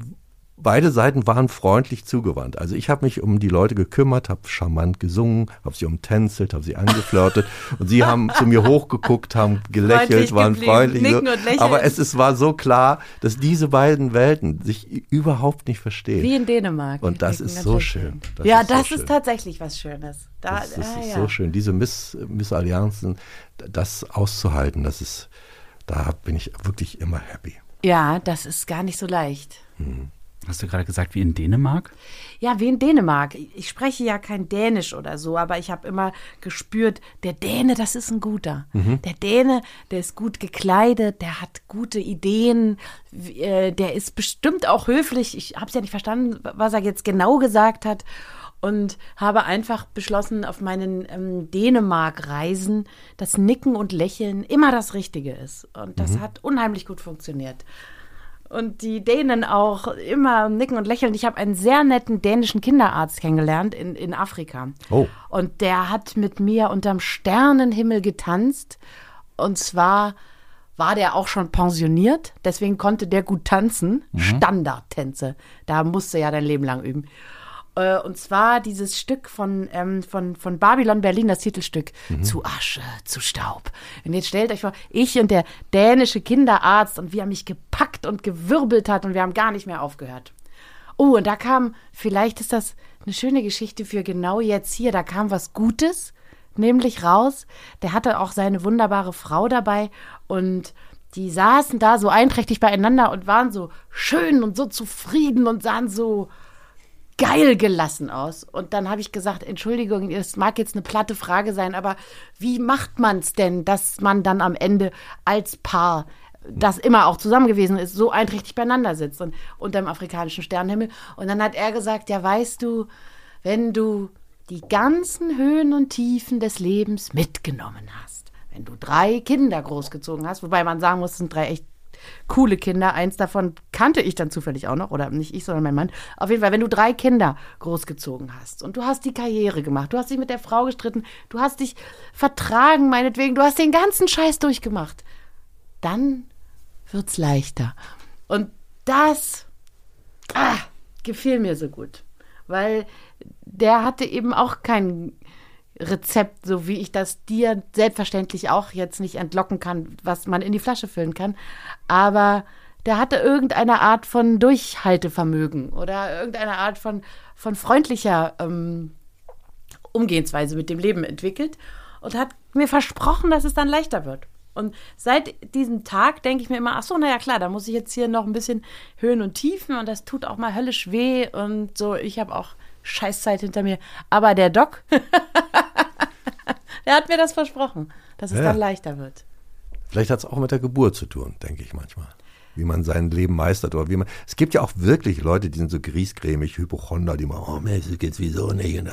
beide Seiten waren freundlich zugewandt. Also ich habe mich um die Leute gekümmert, habe charmant gesungen, habe sie umtänzelt, habe sie angeflirtet und sie haben zu mir hochgeguckt, haben gelächelt, Freundlich waren geblieben, freundlich. nicken und lächeln. Aber es, es war so klar, dass diese beiden Welten sich überhaupt nicht verstehen. Wie in Dänemark. Und das Nicken ist so schön. Das ja, ist so das schön. ist tatsächlich was Schönes. Da, Das, das ah, ist ja. so schön, diese Miss, Missallianzen, das auszuhalten, das ist, da bin ich wirklich immer happy. Ja, das ist gar nicht so leicht. Hast du gerade gesagt, wie in Dänemark? Ja, wie in Dänemark. Ich spreche ja kein Dänisch oder so, aber ich habe immer gespürt, der Däne, das ist ein guter. Der Däne, der ist gut gekleidet, der hat gute Ideen, äh, der ist bestimmt auch höflich. Ich habe es ja nicht verstanden, was er jetzt genau gesagt hat. Und habe einfach beschlossen, auf meinen ähm, Dänemark-Reisen das Nicken und Lächeln immer das Richtige ist. Und das hat unheimlich gut funktioniert. Und die Dänen auch immer nicken und lächeln. Ich habe einen sehr netten dänischen Kinderarzt kennengelernt in, in Afrika. Oh. Und der hat mit mir unterm Sternenhimmel getanzt. Und zwar war der auch schon pensioniert, deswegen konnte der gut tanzen. Standardtänze. Da musste ja dein Leben lang üben. Äh, Und zwar dieses Stück von, ähm, von, von Babylon Berlin, das Titelstück, zu Asche, zu Staub. Und jetzt stellt euch vor, ich und der dänische Kinderarzt und wie er mich gepackt und gewirbelt hat und wir haben gar nicht mehr aufgehört. Oh, und da kam, vielleicht ist das eine schöne Geschichte für genau jetzt hier, da kam was Gutes, nämlich raus. Der hatte auch seine wunderbare Frau dabei und die saßen da so einträchtig beieinander und waren so schön und so zufrieden und sahen so geil gelassen aus. Und dann habe ich gesagt, Entschuldigung, es mag jetzt eine platte Frage sein, aber wie macht man es denn, dass man dann am Ende als Paar das immer auch zusammen gewesen ist, so einträchtig beieinander sitzt und unter dem afrikanischen Sternenhimmel. Und dann hat er gesagt, ja, weißt du, wenn du die ganzen Höhen und Tiefen des Lebens mitgenommen hast, wenn du drei Kinder großgezogen hast, wobei man sagen muss, es sind drei echt coole Kinder. Eins davon kannte ich dann zufällig auch noch, oder nicht ich, sondern mein Mann. Auf jeden Fall, wenn du drei Kinder großgezogen hast und du hast die Karriere gemacht, du hast dich mit der Frau gestritten, du hast dich vertragen, meinetwegen, du hast den ganzen Scheiß durchgemacht, dann wird's leichter. Und das ah, gefiel mir so gut, weil der hatte eben auch kein Rezept, so wie ich das dir selbstverständlich auch jetzt nicht entlocken kann, was man in die Flasche füllen kann. Aber der hatte irgendeine Art von Durchhaltevermögen oder irgendeine Art von, von freundlicher ähm, Umgehensweise mit dem Leben entwickelt und hat mir versprochen, dass es dann leichter wird. Und seit diesem Tag denke ich mir immer, ach so, naja klar, da muss ich jetzt hier noch ein bisschen Höhen und Tiefen und das tut auch mal höllisch weh und so. Ich habe auch Scheißzeit hinter mir. Aber der Doc, der hat mir das versprochen, dass es Ja. dann leichter wird. Vielleicht hat es auch mit der Geburt zu tun, denke ich manchmal. Wie man sein Leben meistert oder wie man. Es gibt ja auch wirklich Leute, die sind so griesgrämig, Hypochonder, die machen, oh Mensch, das geht's wieso nicht. Und,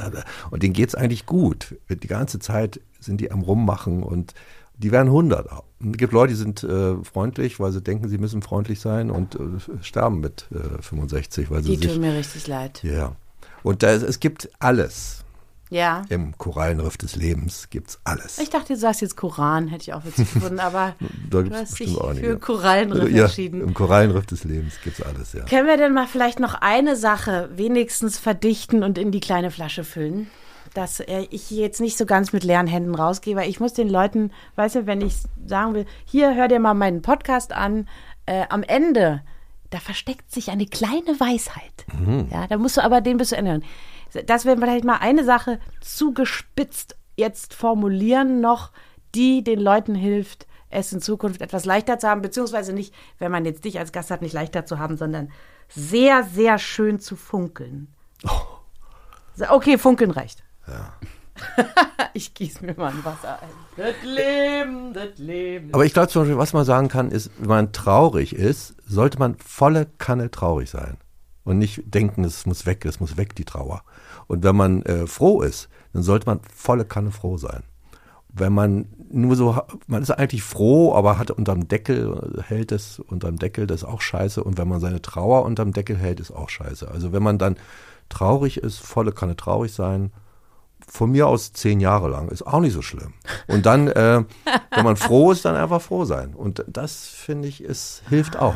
und denen geht's eigentlich gut. Die ganze Zeit sind die am Rummachen und die werden 100. Und es gibt Leute, die sind äh, freundlich, weil sie denken, sie müssen freundlich sein und äh, sterben mit äh, 65, weil sie Die sich. tun mir richtig leid. Ja. Und da, es gibt alles. Ja. Im Korallenriff des Lebens gibt's alles. Ich dachte, du sagst jetzt Koran, hätte ich auch witzig gefunden, aber Da du hast dich auch für Korallenriff ja, entschieden. Im Korallenriff des Lebens gibt's alles, ja. Können wir denn mal vielleicht noch eine Sache wenigstens verdichten und in die kleine Flasche füllen? Dass äh, ich jetzt nicht so ganz mit leeren Händen rausgehe, weil ich muss den Leuten, weißt du, wenn ich sagen will, hier hör dir mal meinen Podcast an, äh, am Ende, da versteckt sich eine kleine Weisheit. Ja, da musst du aber den bis zu Ende hören. Dass wir vielleicht mal eine Sache zugespitzt jetzt formulieren noch, die den Leuten hilft, es in Zukunft etwas leichter zu haben, beziehungsweise nicht, wenn man jetzt dich als Gast hat, nicht leichter zu haben, sondern sehr, sehr schön zu funkeln. So, Okay, funkeln reicht. ich gieße mir mal ein Wasser ein. Das Leben, das Leben. Aber ich glaube zum Beispiel, was man sagen kann, ist, wenn man traurig ist, sollte man volle Kanne traurig sein. Und nicht denken, es muss weg, es muss weg, die Trauer. Und wenn man äh, froh ist, dann sollte man volle Kanne froh sein. Wenn man nur so, man ist eigentlich froh, aber hat unterm Deckel, hält es unterm Deckel, das ist auch scheiße. Und wenn man seine Trauer unterm Deckel hält, ist auch scheiße. Also wenn man dann traurig ist, volle Kanne traurig sein, von mir aus zehn Jahre lang, ist auch nicht so schlimm. Und dann, äh, wenn man froh ist, dann einfach froh sein. Und das, finde ich, ist, hilft auch.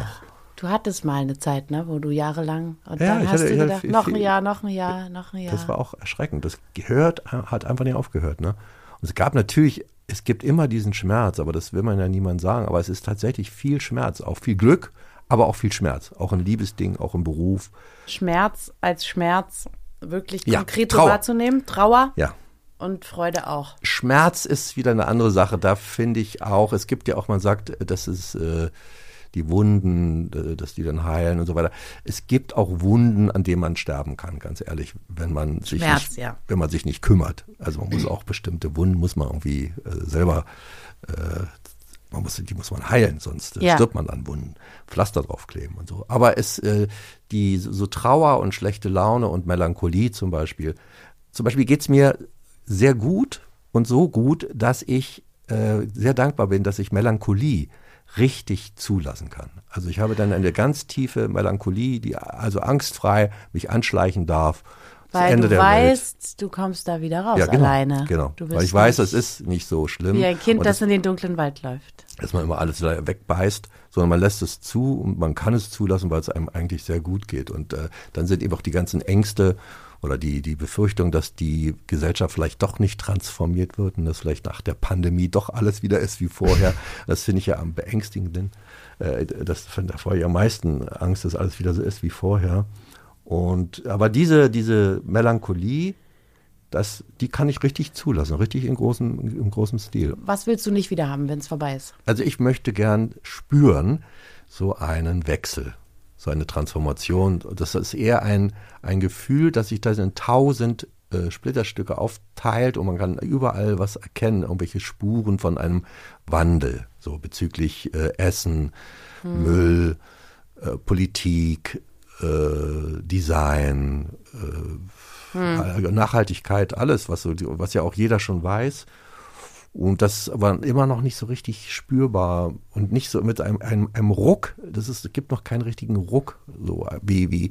Du hattest mal eine Zeit, ne, wo du jahrelang und Ja, dann hast hatte- du gedacht, viel- noch ein Jahr, noch ein Jahr, noch ein Jahr. Das war auch erschreckend. Das gehört, hat einfach nicht aufgehört. Ne? Und es gab natürlich, es gibt immer diesen Schmerz, aber das will man ja niemand sagen. Aber es ist tatsächlich viel Schmerz, auch viel Glück, aber auch viel Schmerz. Auch im Liebesding, auch im Beruf. Schmerz als Schmerz wirklich Ja, konkret Trauer. wahrzunehmen. Trauer Ja. und Freude auch. Schmerz ist wieder eine andere Sache. Da finde ich auch, es gibt ja auch, man sagt, dass es äh, die Wunden, äh, dass die dann heilen und so weiter. Es gibt auch Wunden, an denen man sterben kann, ganz ehrlich, wenn man sich Schmerz, nicht, ja. wenn man sich nicht kümmert. Also man muss auch bestimmte Wunden muss man irgendwie äh, selber, äh, man muss, die muss man heilen, sonst äh, Ja. stirbt man an Wunden, Pflaster draufkleben und so. Aber es, äh, die so Trauer und schlechte Laune und Melancholie zum Beispiel, zum Beispiel geht's mir sehr gut und so gut, dass ich äh, sehr dankbar bin, dass ich Melancholie richtig zulassen kann. Also ich habe dann eine ganz tiefe Melancholie, die also angstfrei mich anschleichen darf. Weil Ende du der Welt. weißt, du kommst da wieder raus Ja, genau, alleine. genau. Weil ich weiß, es ist nicht so schlimm. wie ein Kind, das das, in den dunklen Wald läuft. dass man immer alles wegbeißt, sondern man lässt es zu und man kann es zulassen, weil es einem eigentlich sehr gut geht. Und äh, dann sind eben auch die ganzen Ängste oder die, die Befürchtung, dass die Gesellschaft vielleicht doch nicht transformiert wird und dass vielleicht nach der Pandemie doch alles wieder ist wie vorher. Das finde ich ja am beängstigenden. Äh, das davor ja am meisten Angst, dass alles wieder so ist wie vorher. Und aber diese, diese Melancholie, das, die kann ich richtig zulassen, richtig in großem, im großen Stil. Was willst du nicht wieder haben, wenn es vorbei ist? Also ich möchte gern spüren, so einen Wechsel, so eine Transformation. Das ist eher ein, ein Gefühl, dass sich das in tausend äh, Splitterstücke aufteilt und man kann überall was erkennen, irgendwelche Spuren von einem Wandel, so bezüglich äh, Essen, Müll, äh, Politik, äh, Design, äh, Nachhaltigkeit, alles, was, so, was ja auch jeder schon weiß. Und das war immer noch nicht so richtig spürbar und nicht so mit einem, einem, einem Ruck. Das ist, es gibt noch keinen richtigen Ruck, so wie, wie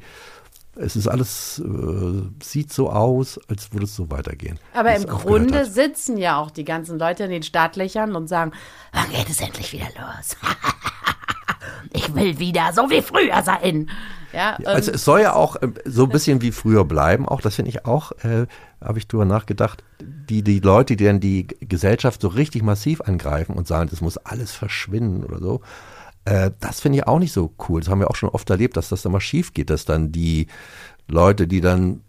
es ist alles, äh, sieht so aus, als würde es so weitergehen. Aber im Grunde sitzen ja auch die ganzen Leute in den Startlöchern und sagen, wann geht es endlich wieder los? ich will wieder so wie früher sein. Ja, ähm, Also es soll ja auch äh, so ein bisschen wie früher bleiben, auch das finde ich auch, äh, habe ich drüber nachgedacht, die, die Leute, die dann die Gesellschaft so richtig massiv angreifen und sagen, das muss alles verschwinden oder so, äh, das finde ich auch nicht so cool. Das haben wir auch schon oft erlebt, dass das dann mal schief geht, dass dann die Leute, die dann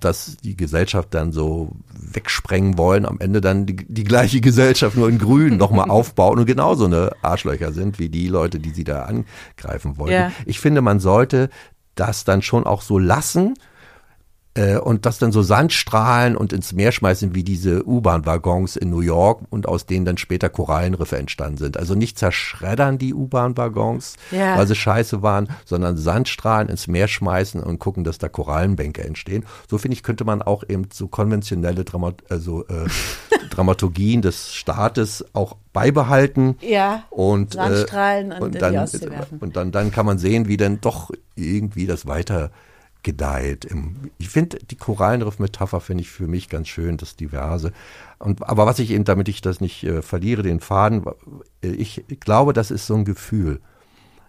dass die Gesellschaft dann so wegsprengen wollen, am Ende dann die, die gleiche Gesellschaft nur in Grün nochmal aufbauen und genauso eine Arschlöcher sind wie die Leute, die sie da angreifen wollten. Ja. Ich finde, man sollte das dann schon auch so lassen äh, und das dann so Sandstrahlen und ins Meer schmeißen wie diese U-Bahn-Waggons in New York und aus denen dann später Korallenriffe entstanden sind. Also nicht zerschreddern die U-Bahn-Waggons, Ja. weil sie scheiße waren, sondern Sandstrahlen ins Meer schmeißen und gucken, dass da Korallenbänke entstehen. So finde ich, könnte man auch eben so konventionelle Dramat also, äh, Dramaturgien des Staates auch beibehalten. Ja, und, Sandstrahlen äh, und und dann. Und dann, dann kann man sehen, wie dann doch irgendwie das weiter gedeiht. Ich finde die Korallenriff-Metapher finde ich für mich ganz schön, das Diverse. Und, aber was ich eben, damit ich das nicht äh, verliere, den Faden, äh, ich glaube, das ist so ein Gefühl.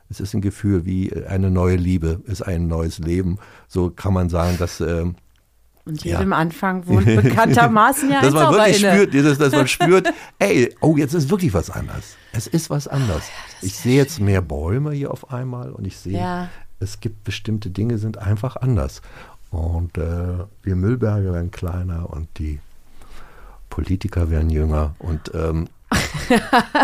Es ist ein Gefühl wie äh, eine neue Liebe, ist ein neues Leben. So kann man sagen, dass ähm, und ja. jedem Anfang wohnt bekanntermaßen ja dass man wirklich inne. spürt, dieses, dass man spürt, ey, oh, jetzt ist wirklich was anders. Es ist was anders. ich sehe jetzt mehr Bäume hier auf einmal und ich sehe, Ja. Es gibt bestimmte Dinge, sind einfach anders. Und äh, wir Müllberge werden kleiner und die Politiker werden jünger und ähm,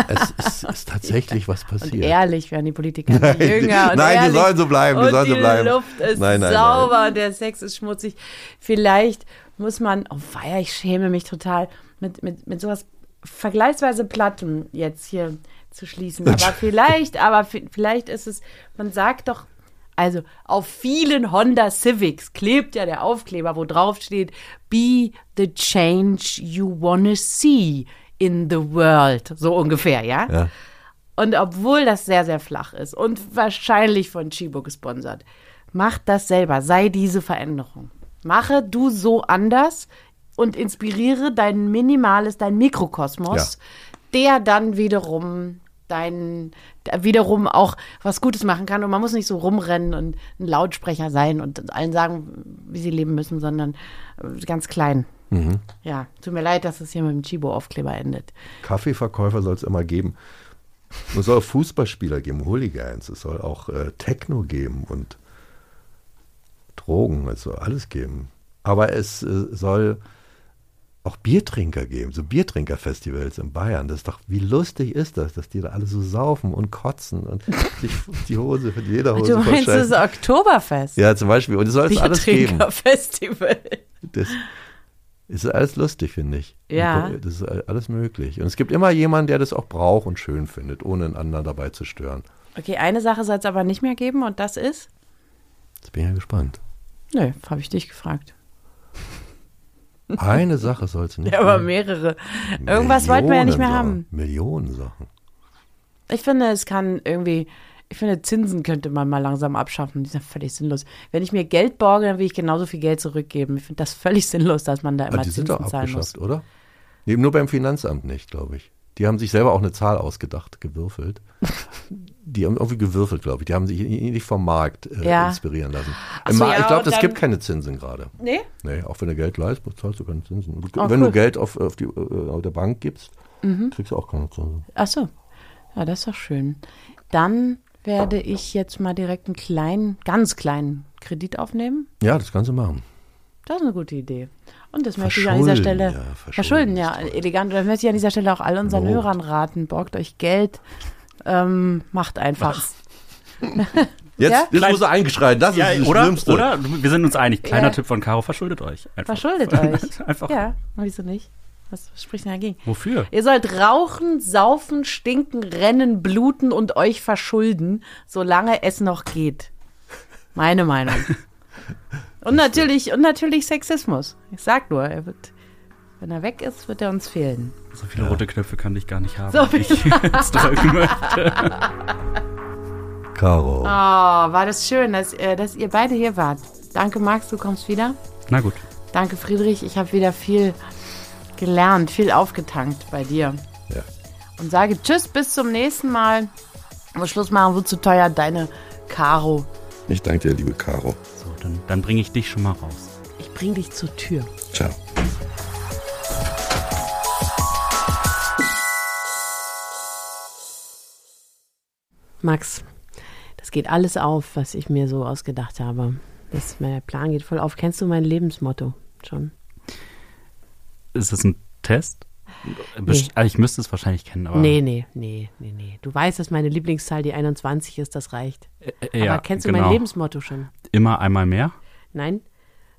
es ist, ist tatsächlich was Und passiert. ehrlich werden die Politiker nicht jünger. Und nein, die ehrlich. sollen so bleiben, die und sollen so die bleiben. Luft ist Nein, nein, sauber, der Sex ist schmutzig. Vielleicht muss man, oh weia, ich schäme mich total, mit, mit, mit sowas vergleichsweise Platten jetzt hier zu schließen. Aber vielleicht, aber vi- vielleicht ist es, man sagt doch, also auf vielen Honda Civics klebt ja der Aufkleber, wo drauf steht, be the change you wanna see in the world. So ungefähr, ja? Ja. Und obwohl das sehr, sehr flach ist und wahrscheinlich von Chibo gesponsert, mach das selber. Sei diese Veränderung. Mache du so anders und inspiriere dein minimales, dein Mikrokosmos, der dann wiederum dein, der wiederum auch was Gutes machen kann. Und man muss nicht so rumrennen und ein Lautsprecher sein und allen sagen, wie sie leben müssen, sondern äh, ganz klein. Ja, tut mir leid, dass es hier mit dem Chibo-Aufkleber endet. Kaffeeverkäufer soll es immer geben. Es soll auch Fußballspieler geben, Hooligans, es soll auch äh, Techno geben und Drogen, es soll alles geben. Aber es äh, soll auch Biertrinker geben, so Biertrinkerfestivals in Bayern. Das ist doch, wie lustig ist das, dass die da alle so saufen und kotzen und sich die Hose von jeder Hose Du meinst das verscheißen. Oktoberfest? Ja, zum Beispiel. Und es soll es alles geben. Biertrinkerfestival. Das ist alles lustig, finde ich. Ja. Das ist alles möglich. Und es gibt immer jemanden, der das auch braucht und schön findet, ohne einen anderen dabei zu stören. Okay, eine Sache soll es aber nicht mehr geben und das ist? Jetzt bin ich ja gespannt. Nö, habe ich dich gefragt. Eine Sache soll es nicht Ja, aber mehrere. Irgendwas wollten wir ja nicht mehr Millionen haben. Sachen. Millionen Sachen. Ich finde, es kann irgendwie, ich finde, Zinsen könnte man mal langsam abschaffen. Die sind völlig sinnlos. Wenn ich mir Geld borge, dann will ich genauso viel Geld zurückgeben. Ich finde das völlig sinnlos, dass man da Aber immer die sind doch Zinsen zahlen muss. abgeschafft, oder? Nee, nur beim Finanzamt nicht, glaube ich. Die haben sich selber auch eine Zahl ausgedacht, gewürfelt. Die haben irgendwie gewürfelt, glaube ich. Die haben sich nicht vom Markt äh, Ja. inspirieren lassen. So, ja, ich glaube, es gibt keine Zinsen gerade. Nee? Nee, auch wenn du Geld leist, zahlst du keine Zinsen. Oh, wenn cool. du Geld auf, auf, die, äh, auf der Bank gibst, Mhm. kriegst du auch keine Zinsen. Ach so. Ja, das ist doch schön. Dann werde ich jetzt mal direkt einen kleinen, ganz kleinen Kredit aufnehmen. Ja, das kannst du machen. Das ist eine gute Idee. Und das möchte ich an dieser Stelle. ja, verschulden ja, toll. elegant. Und das möchte ich an dieser Stelle auch all unseren Not. Hörern raten. Borgt euch Geld. Ähm, macht einfach. Jetzt, Ja? jetzt musst du eingeschreien, das Ja, ist das oder, Schlimmste. oder wir sind uns einig. Kleiner Ja. Tipp von Caro, verschuldet euch. Einfach. Verschuldet euch. Einfach. Ja, wieso nicht? Was spricht denn dagegen? Wofür? Ihr sollt rauchen, saufen, stinken, rennen, bluten und euch verschulden, solange es noch geht. Meine Meinung. Und natürlich, und natürlich Sexismus. Ich sag nur, er wird, Wenn er weg ist, wird er uns fehlen. So viele rote Knöpfe kann ich gar nicht haben, So wie ich jetzt drücken möchte. Caro. Oh, war das schön, dass, äh, dass ihr beide hier wart. Danke, Max, du kommst wieder. Na gut. Danke, Friedrich. Ich habe wieder viel gelernt, viel aufgetankt bei dir. Ja. Und sage Tschüss, bis zum nächsten Mal. Aber Schluss machen wird zu teuer. Deine Caro. Ich danke dir, liebe Caro. Dann, dann bringe ich dich schon mal raus. Ich bring dich zur Tür. Ciao. Max, das geht alles auf, was ich mir so ausgedacht habe. Das, mein Plan geht voll auf. Kennst du mein Lebensmotto schon? Ist das ein Test? Best- Nee. also Ich müsste es wahrscheinlich kennen, aber. Nee, nee, nee, nee, nee. Du weißt, dass meine Lieblingszahl die 21 ist, das reicht. Äh, ja, Aber kennst du genau. mein Lebensmotto schon? Immer einmal mehr? Nein,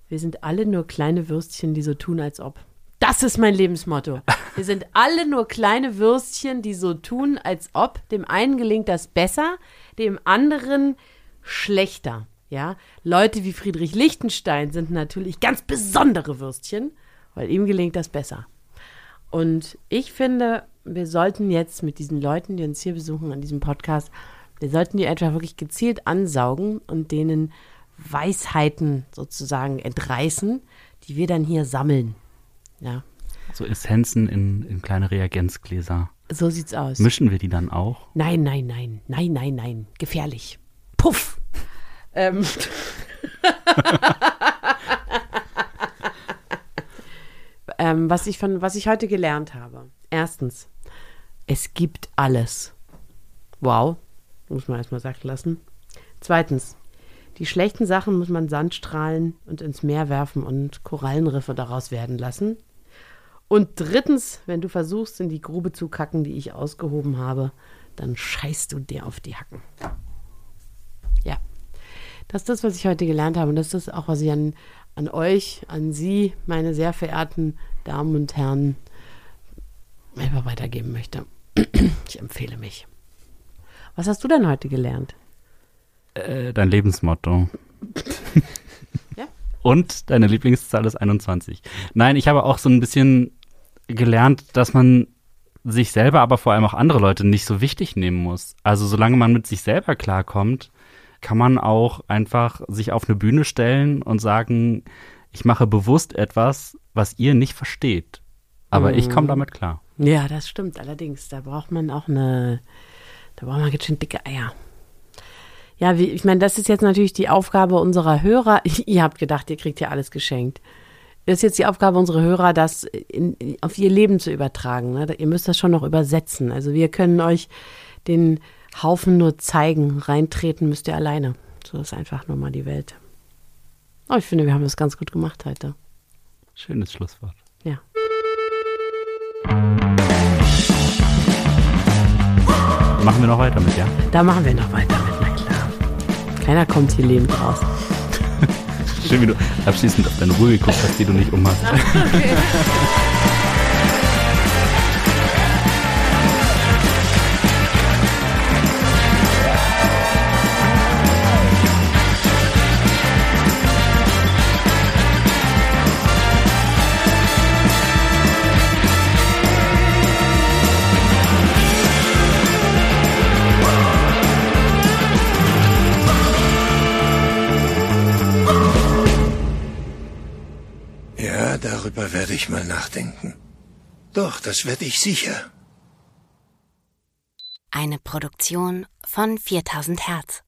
wir sind alle nur kleine Würstchen, die so tun, als ob. Das ist mein Lebensmotto. Wir sind alle nur kleine Würstchen, die so tun, als ob. Dem einen gelingt das besser, dem anderen schlechter. Ja, Leute wie Friedrich Lichtenstein sind natürlich ganz besondere Würstchen, weil ihm gelingt das besser. Und ich finde, wir sollten jetzt mit diesen Leuten, die uns hier besuchen an diesem Podcast, wir sollten die einfach wirklich gezielt ansaugen und denen Weisheiten sozusagen entreißen, die wir dann hier sammeln. Ja, So Essenzen in, in kleine Reagenzgläser. so sieht's aus. Mischen wir die dann auch? Nein, nein, nein, nein, nein, nein, gefährlich. Puff. Ähm. ähm, was, ich von, was ich heute gelernt habe. Erstens, es gibt alles. Wow, muss man erstmal sagen lassen. Zweitens, die schlechten Sachen muss man Sandstrahlen und ins Meer werfen und Korallenriffe daraus werden lassen. Und drittens, wenn du versuchst, in die Grube zu kacken, die ich ausgehoben habe, dann scheißt du dir auf die Hacken. Ja, das ist das, was ich heute gelernt habe. Und das ist auch, was ich an, an euch, an Sie, meine sehr verehrten Damen und Herren, einfach weitergeben möchte. Ich empfehle mich. Was hast du denn heute gelernt? Äh, dein Lebensmotto. Ja. Und deine Lieblingszahl ist 21. Nein, ich habe auch so ein bisschen gelernt, dass man sich selber, aber vor allem auch andere Leute nicht so wichtig nehmen muss. Also solange man mit sich selber klarkommt, kann man auch einfach sich auf eine Bühne stellen und sagen, ich mache bewusst etwas, was ihr nicht versteht. Aber ich komme damit klar. Ja, das stimmt allerdings. Da braucht man auch eine, da braucht man ganz schön dicke Eier. Ja, wie, ich meine, das ist jetzt natürlich die Aufgabe unserer Hörer. ihr habt gedacht, ihr kriegt ja alles geschenkt. Das ist jetzt die Aufgabe unserer Hörer, das in, in, auf ihr Leben zu übertragen. Ne? Ihr müsst das schon noch übersetzen. Also wir können euch den Haufen nur zeigen. Reintreten müsst ihr alleine. So ist einfach nur mal die Welt. Oh, ich finde, wir haben das ganz gut gemacht heute. Schönes Schlusswort. Ja. Machen wir noch weiter mit, ja? Da machen wir noch weiter mit, na klar. Keiner kommt hier lebend raus. Schön, wie du abschließend auf deine Ruhe geguckt hast, die du nicht umhast. Ja, ich mal nachdenken. Doch, das werde ich sicher. Eine Produktion von 4000 Hertz.